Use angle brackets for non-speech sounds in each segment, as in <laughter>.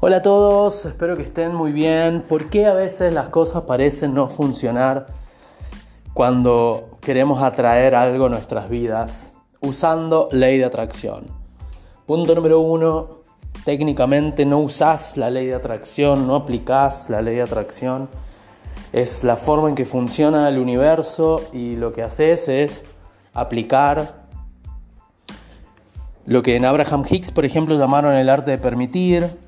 Hola a todos, espero que estén muy bien. ¿Por qué a veces las cosas parecen no funcionar cuando queremos atraer algo a nuestras vidas usando ley de atracción? Punto número uno, técnicamente no usás la ley de atracción, no aplicás la ley de atracción. Es la forma en que funciona el universo y lo que haces es aplicar lo que en Abraham Hicks, por ejemplo, llamaron el arte de permitir,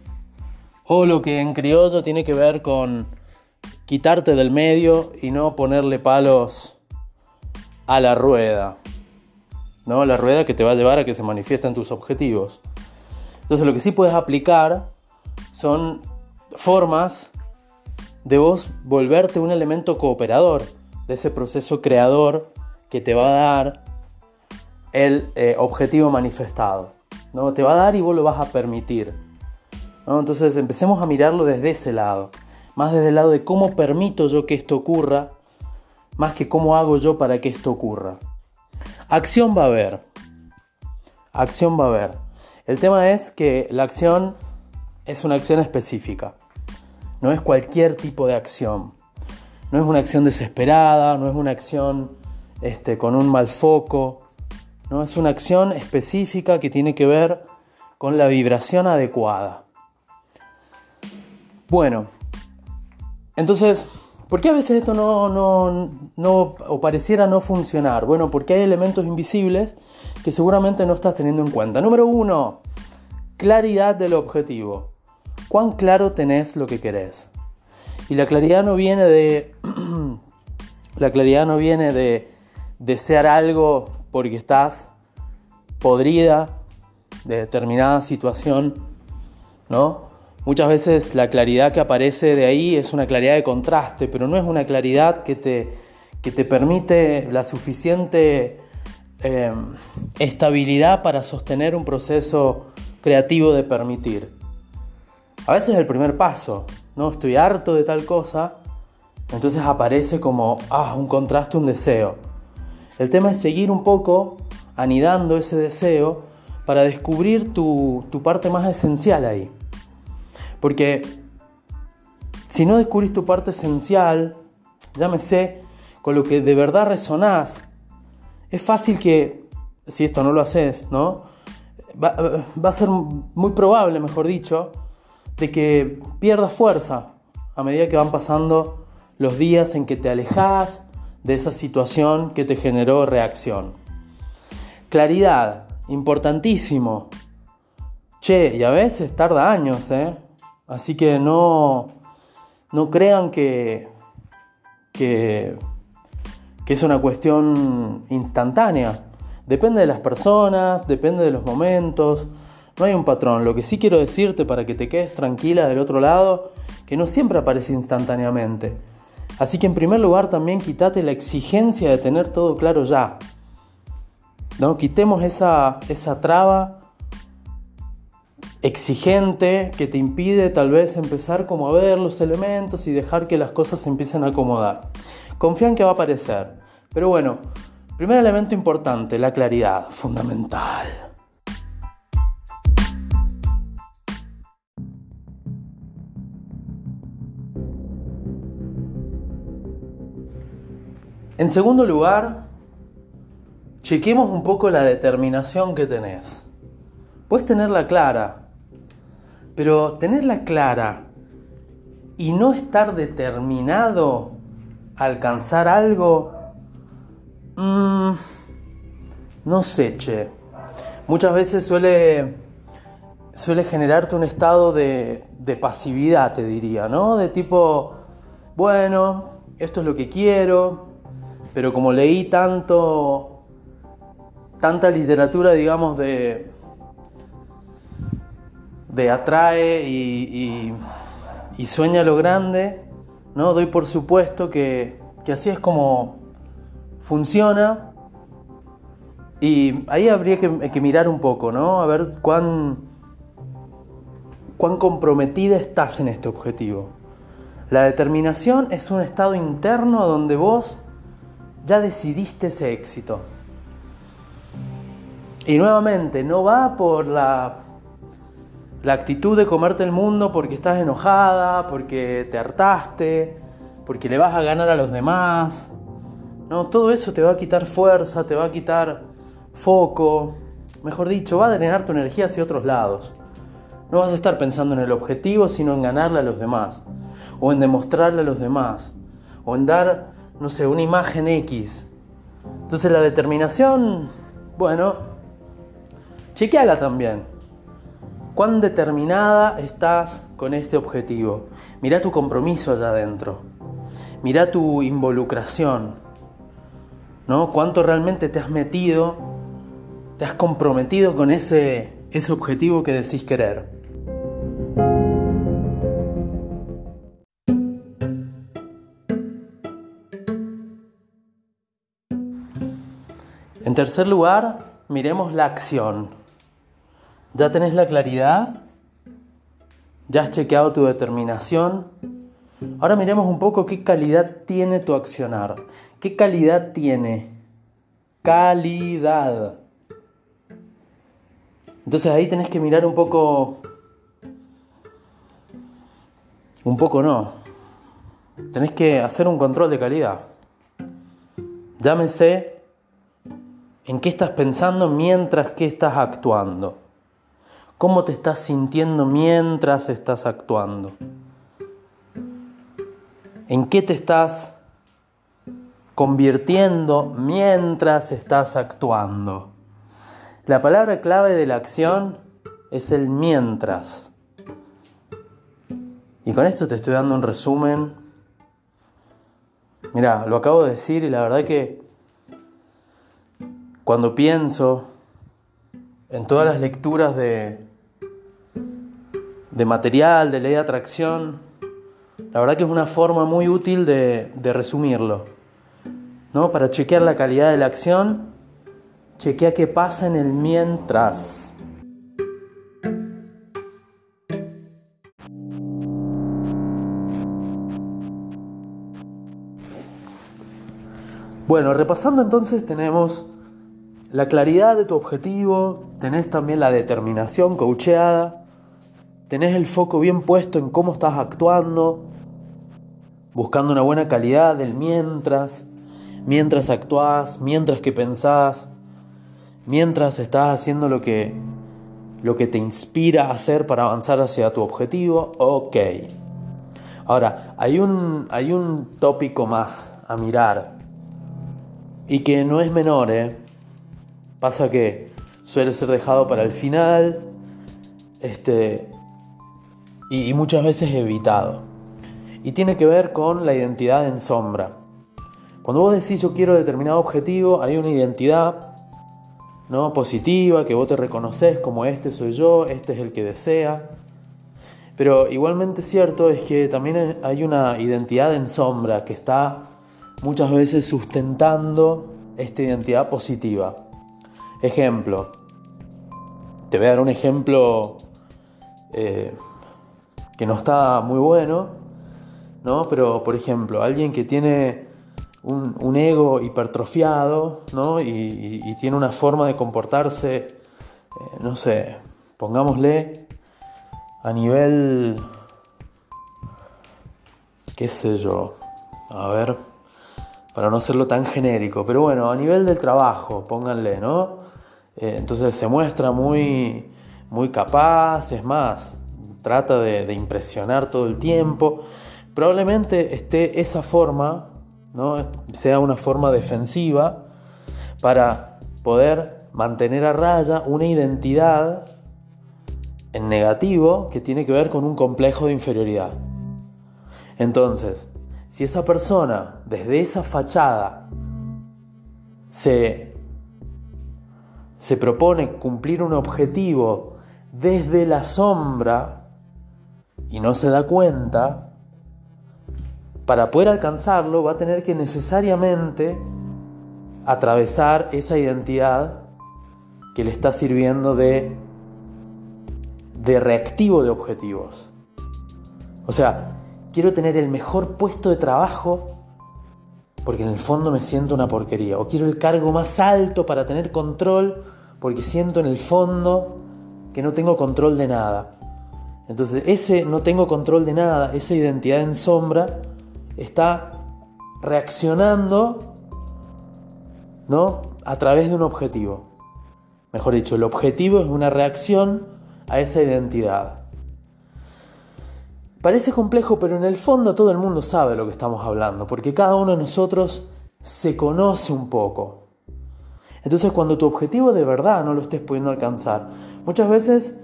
o lo que en criollo tiene que ver con quitarte del medio y no ponerle palos a la rueda. ¿no? La rueda que te va a llevar a que se manifiesten tus objetivos. Entonces lo que sí puedes aplicar son formas de vos volverte un elemento cooperador de ese proceso creador que te va a dar el eh, objetivo manifestado. ¿no? Te va a dar y vos lo vas a permitir. Entonces empecemos a mirarlo desde ese lado, más desde el lado de cómo permito yo que esto ocurra, más que cómo hago yo para que esto ocurra. Acción va a haber, acción va a haber. El tema es que la acción es una acción específica, no es cualquier tipo de acción. No es una acción desesperada, no es una acción este, con un mal foco, no es una acción específica que tiene que ver con la vibración adecuada. Bueno, entonces, ¿por qué a veces esto no, no, no, o pareciera no funcionar? Bueno, porque hay elementos invisibles que seguramente no estás teniendo en cuenta. Número uno, claridad del objetivo. ¿Cuán claro tenés lo que querés? Y la claridad no viene de. <clears throat> la claridad no viene de desear algo porque estás podrida de determinada situación, ¿no? Muchas veces la claridad que aparece de ahí es una claridad de contraste, pero no es una claridad que te, que te permite la suficiente eh, estabilidad para sostener un proceso creativo de permitir. A veces es el primer paso, ¿no? Estoy harto de tal cosa, entonces aparece como ah, un contraste, un deseo. El tema es seguir un poco anidando ese deseo para descubrir tu, tu parte más esencial ahí. Porque si no descubrís tu parte esencial, llámese, con lo que de verdad resonás, es fácil que, si esto no lo haces, ¿no? Va, a ser muy probable, mejor dicho, de que pierdas fuerza a medida que van pasando los días en que te alejas de esa situación que te generó reacción. Claridad, importantísimo. Che, y a veces tarda años, ¿eh? Así que no, no crean que, que, es una cuestión instantánea. Depende de las personas, depende de los momentos. No hay un patrón. Lo que sí quiero decirte para que te quedes tranquila del otro lado, que no siempre aparece instantáneamente. Así que en primer lugar también quítate la exigencia de tener todo claro ya. ¿No? Quitemos esa, esa traba exigente que te impide tal vez empezar como a ver los elementos y dejar que las cosas se empiecen a acomodar. Confía en que va a aparecer. Pero bueno, primer elemento importante, la claridad, fundamental. En segundo lugar, chequemos un poco la determinación que tenés. Puedes tenerla clara, pero tenerla clara y no estar determinado a alcanzar algo, mm, no sé, che. Muchas veces suele, suele generarte un estado de, de pasividad, te diría, ¿no? De tipo, bueno, esto es lo que quiero, pero como leí tanto, tanta literatura, digamos, de, de atrae y, sueña lo grande, ¿no? Doy por supuesto que, así es como funciona. Y ahí habría que, mirar un poco, ¿no? A ver cuán, cuán comprometida estás en este objetivo. La determinación es un estado interno donde vos ya decidiste ese éxito. Y nuevamente, no va por la la actitud de comerte el mundo porque estás enojada, porque te hartaste, porque le vas a ganar a los demás. No, todo eso te va a quitar fuerza, te va a quitar foco, mejor dicho, va a drenar tu energía hacia otros lados. No vas a estar pensando en el objetivo, sino en ganarle a los demás, o en demostrarle a los demás, o en dar, no sé, una imagen X. Entonces la determinación, bueno, chequeala también. ¿Cuán determinada estás con este objetivo? Mira tu compromiso allá adentro. Mira tu involucración. ¿No? ¿Cuánto realmente te has metido? ¿Te has comprometido con ese, ese objetivo que decís querer? En tercer lugar, miremos la acción. ¿Ya tenés la claridad? ¿Ya has chequeado tu determinación? Ahora miremos un poco qué calidad tiene tu accionar. ¿Qué calidad tiene? Calidad. Entonces ahí tenés que mirar un poco... Un poco no. Tenés que hacer un control de calidad. Llámese en qué estás pensando mientras que estás actuando. ¿Cómo te estás sintiendo mientras estás actuando? ¿En qué te estás convirtiendo mientras estás actuando? La palabra clave de la acción es el mientras. Y con esto te estoy dando un resumen. Mira, lo acabo de decir y la verdad que cuando pienso en todas las lecturas de, de material, de ley de atracción, la verdad que es una forma muy útil de, de resumirlo. ¿no? Para chequear la calidad de la acción, chequea qué pasa en el mientras. Bueno, repasando entonces tenemos la claridad de tu objetivo, tenés también la determinación coacheada, tenés el foco bien puesto en cómo estás actuando, buscando una buena calidad del mientras, mientras actuás, mientras que pensás, mientras estás haciendo lo que, lo que te inspira a hacer para avanzar hacia tu objetivo, ok. Ahora, hay un, hay un tópico más a mirar y que no es menor, ¿eh? Pasa que suele ser dejado para el final este, y, muchas veces evitado. Y tiene que ver con la identidad en sombra. Cuando vos decís yo quiero determinado objetivo, hay una identidad ¿no? positiva que vos te reconoces como este soy yo, este es el que desea. Pero igualmente cierto es que también hay una identidad en sombra que está muchas veces sustentando esta identidad positiva. Ejemplo, te voy a dar un ejemplo eh, que no está muy bueno, ¿no? Pero, por ejemplo, alguien que tiene un, ego hipertrofiado, ¿no? Y, tiene una forma de comportarse, eh, no sé, pongámosle a nivel, qué sé yo, a ver, para no hacerlo tan genérico, pero bueno, a nivel del trabajo, pónganle, ¿no? Eh, entonces se muestra muy, muy capaz, es más, trata de, impresionar todo el tiempo. Probablemente esté esa forma, ¿no? sea una forma defensiva para poder mantener a raya una identidad en negativo que tiene que ver con un complejo de inferioridad. Entonces, si esa persona desde esa fachada se se propone cumplir un objetivo desde la sombra y no se da cuenta, para poder alcanzarlo va a tener que necesariamente atravesar esa identidad que le está sirviendo de, de reactivo de objetivos. O sea, quiero tener el mejor puesto de trabajo porque en el fondo me siento una porquería. O quiero el cargo más alto para tener control porque siento en el fondo que no tengo control de nada. Entonces ese no tengo control de nada, esa identidad en sombra está reaccionando ¿no? a través de un objetivo. Mejor dicho, el objetivo es una reacción a esa identidad. Parece complejo, pero en el fondo todo el mundo sabe lo que estamos hablando, porque cada uno de nosotros se conoce un poco. Entonces cuando tu objetivo de verdad no lo estés pudiendo alcanzar, muchas veces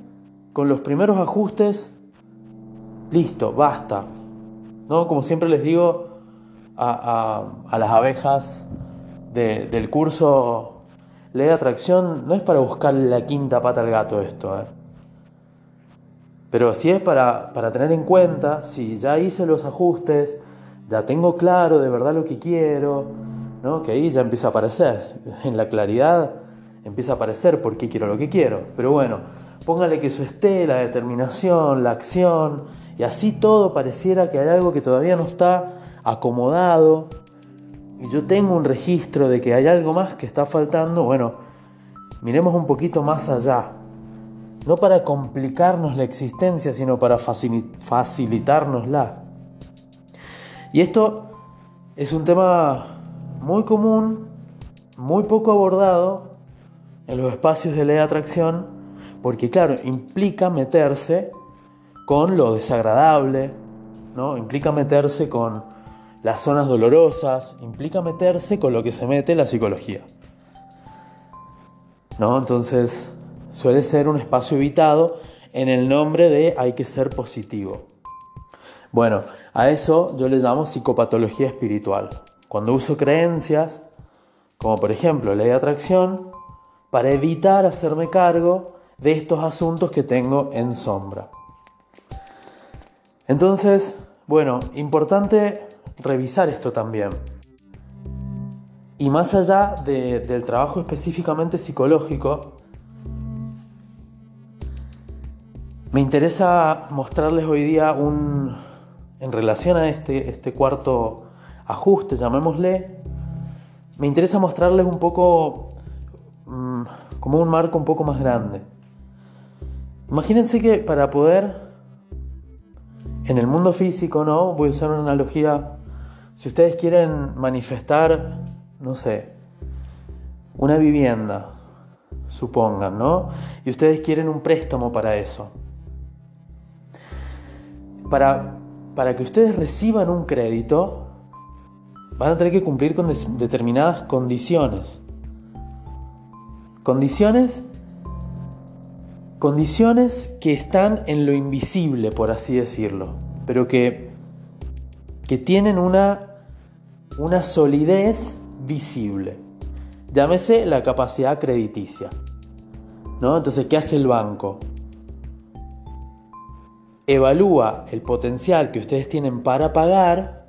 con los primeros ajustes, listo, basta. ¿No? Como siempre les digo a, las abejas del curso Ley de Atracción, no es para buscar la quinta pata al gato esto. ¿eh? Pero sí es para, para tener en cuenta, si ya hice los ajustes, ya tengo claro de verdad lo que quiero, que ahí ya empieza a aparecer, en la claridad empieza a aparecer por qué quiero lo que quiero. Pero bueno, póngale que eso esté, la determinación, la acción, y así todo pareciera que hay algo que todavía no está acomodado, y yo tengo un registro de que hay algo más que está faltando, bueno, miremos un poquito más allá. No para complicarnos la existencia, sino para facilitárnosla. Y esto es un tema muy común, muy poco abordado en los espacios de ley de atracción, porque claro, implica meterse con lo desagradable, ¿no? implica meterse con las zonas dolorosas, implica meterse con lo que se mete la psicología. ¿No? Entonces suele ser un espacio evitado en el nombre de hay que ser positivo. Bueno, a eso yo le llamo psicopatología espiritual. Cuando uso creencias, como por ejemplo ley de atracción, para evitar hacerme cargo de estos asuntos que tengo en sombra. Entonces, bueno, importante revisar esto también. Y más allá del trabajo específicamente psicológico, me interesa mostrarles hoy día un, en relación a este, este cuarto ajuste, llamémosle, me interesa mostrarles un poco mm, como un marco un poco más grande. Imagínense que para poder, en el mundo físico, ¿no? Voy a usar una analogía, si ustedes quieren manifestar, no sé, una vivienda, supongan, ¿no? Y ustedes quieren un préstamo para eso. Para, para que ustedes reciban un crédito, van a tener que cumplir con determinadas condiciones. Condiciones condiciones que están en lo invisible, por así decirlo, pero que, que tienen una, una solidez visible. Llámese la capacidad crediticia. ¿no? Entonces, ¿qué hace el banco? Evalúa el potencial que ustedes tienen para pagar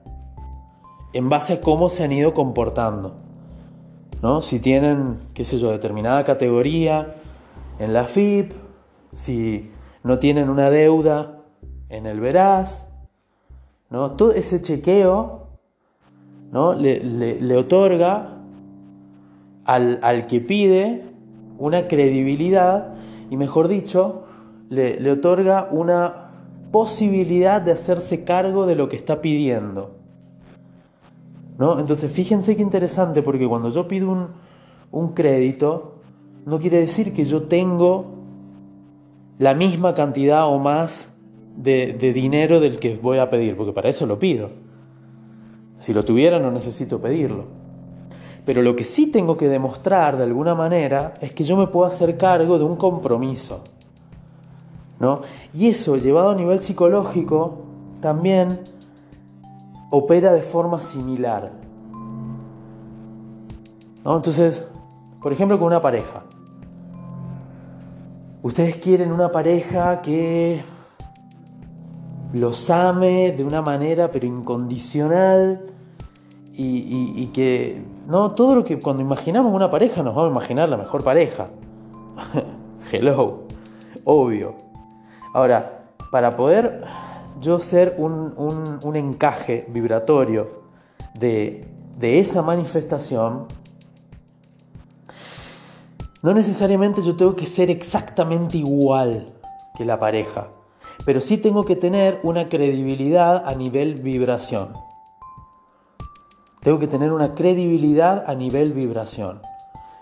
en base a cómo se han ido comportando. ¿no? Si tienen, qué sé yo, determinada categoría en la FIP, si no tienen una deuda en el Veraz, ¿no? todo ese chequeo ¿no? le, otorga al, al, que pide una credibilidad y mejor dicho, le, le otorga una posibilidad de hacerse cargo de lo que está pidiendo. ¿no? Entonces fíjense qué interesante, porque cuando yo pido un, crédito, no quiere decir que yo tengo la misma cantidad o más de, dinero del que voy a pedir, porque para eso lo pido. Si lo tuviera no necesito pedirlo. Pero lo que sí tengo que demostrar de alguna manera es que yo me puedo hacer cargo de un compromiso. ¿no? Y eso llevado a nivel psicológico también opera de forma similar. Entonces, por ejemplo, con una pareja. Ustedes quieren una pareja que los ame de una manera pero incondicional y, que no todo lo que cuando imaginamos una pareja nos vamos a imaginar la mejor pareja. <laughs> Hello, obvio. Ahora, para poder yo ser un, encaje vibratorio de, de esa manifestación, no necesariamente yo tengo que ser exactamente igual que la pareja, pero sí tengo que tener una credibilidad a nivel vibración. Tengo que tener una credibilidad a nivel vibración.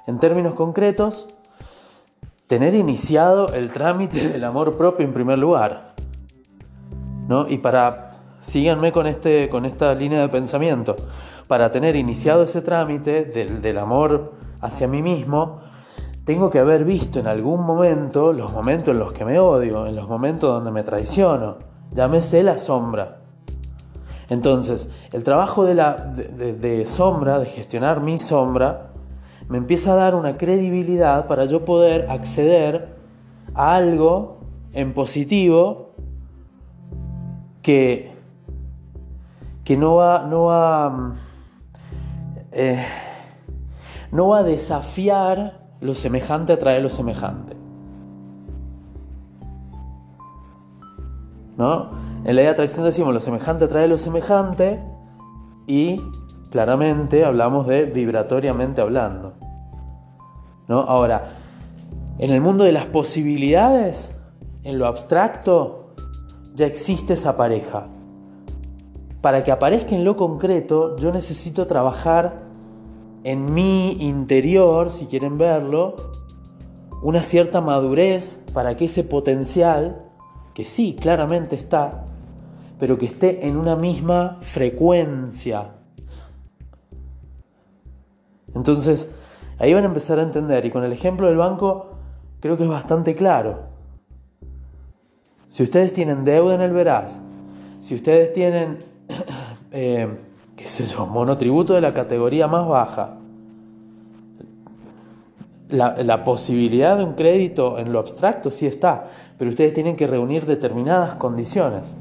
En términos concretos, tener iniciado el trámite del amor propio en primer lugar. ¿no? Y para, síganme con, este, con esta línea de pensamiento, para tener iniciado ese trámite del, del amor hacia mí mismo, tengo que haber visto en algún momento los momentos en los que me odio, en los momentos donde me traiciono. Llámese la sombra. Entonces, el trabajo de, la, de, sombra, de gestionar mi sombra, me empieza a dar una credibilidad para yo poder acceder a algo en positivo que, que no va, no va, eh, no va a desafiar lo semejante atrae lo semejante. ¿No? En la ley de atracción decimos lo semejante atrae lo semejante y claramente hablamos de vibratoriamente hablando. ¿No? Ahora, en el mundo de las posibilidades, en lo abstracto, ya existe esa pareja. Para que aparezca en lo concreto, yo necesito trabajar en mi interior, si quieren verlo, una cierta madurez para que ese potencial, que sí, claramente está, pero que esté en una misma frecuencia. Entonces, ahí van a empezar a entender, y con el ejemplo del banco, creo que es bastante claro. Si ustedes tienen deuda en el veraz, si ustedes tienen <coughs> eh, qué sé yo, monotributo de la categoría más baja, la, posibilidad de un crédito en lo abstracto sí está, pero ustedes tienen que reunir determinadas condiciones.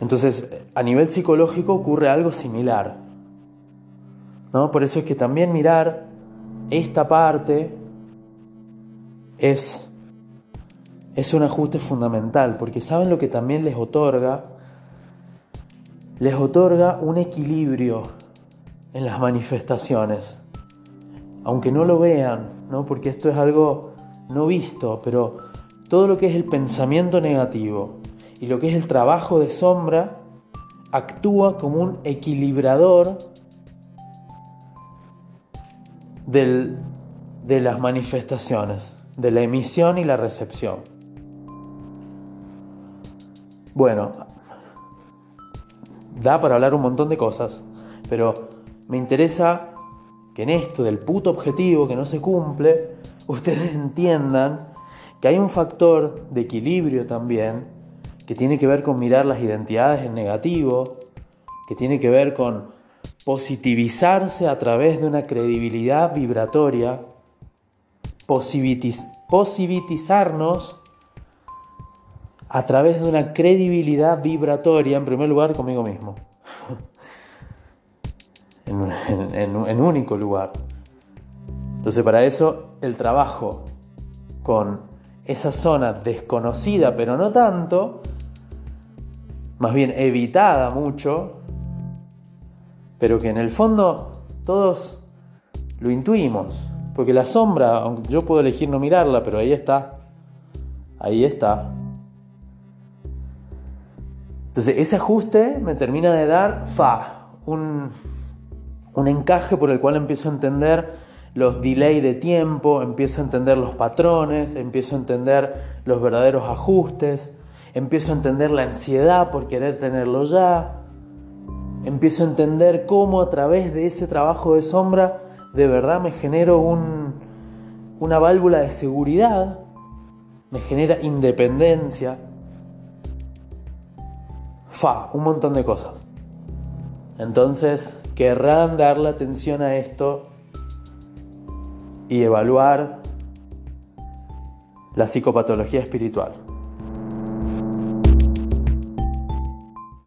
Entonces, a nivel psicológico ocurre algo similar. ¿no? Por eso es que también mirar esta parte es, es un ajuste fundamental, porque saben lo que también les otorga les otorga un equilibrio en las manifestaciones. Aunque no lo vean, ¿no? porque esto es algo no visto, pero todo lo que es el pensamiento negativo y lo que es el trabajo de sombra actúa como un equilibrador de las manifestaciones, de la emisión y la recepción. Bueno, da para hablar un montón de cosas, pero me interesa que en esto del puto objetivo que no se cumple, <laughs> ustedes entiendan que hay un factor de equilibrio también, que tiene que ver con mirar las identidades en negativo, que tiene que ver con positivizarse a través de una credibilidad vibratoria, positivizarnos a través de una credibilidad vibratoria, en primer lugar, conmigo mismo. <laughs> en, único lugar. Entonces, para eso, el trabajo con esa zona desconocida, pero no tanto, más bien evitada mucho, pero que en el fondo todos lo intuimos, porque la sombra, aunque yo puedo elegir no mirarla, pero ahí está, ahí está, entonces ese ajuste me termina de dar fa, un, encaje por el cual empiezo a entender los delay de tiempo, empiezo a entender los patrones, empiezo a entender los verdaderos ajustes, empiezo a entender la ansiedad por querer tenerlo ya, empiezo a entender cómo a través de ese trabajo de sombra de verdad me genero una válvula de seguridad, me genera independencia, fa, un montón de cosas. Entonces, querrán darle atención a esto y evaluar la psicopatología espiritual.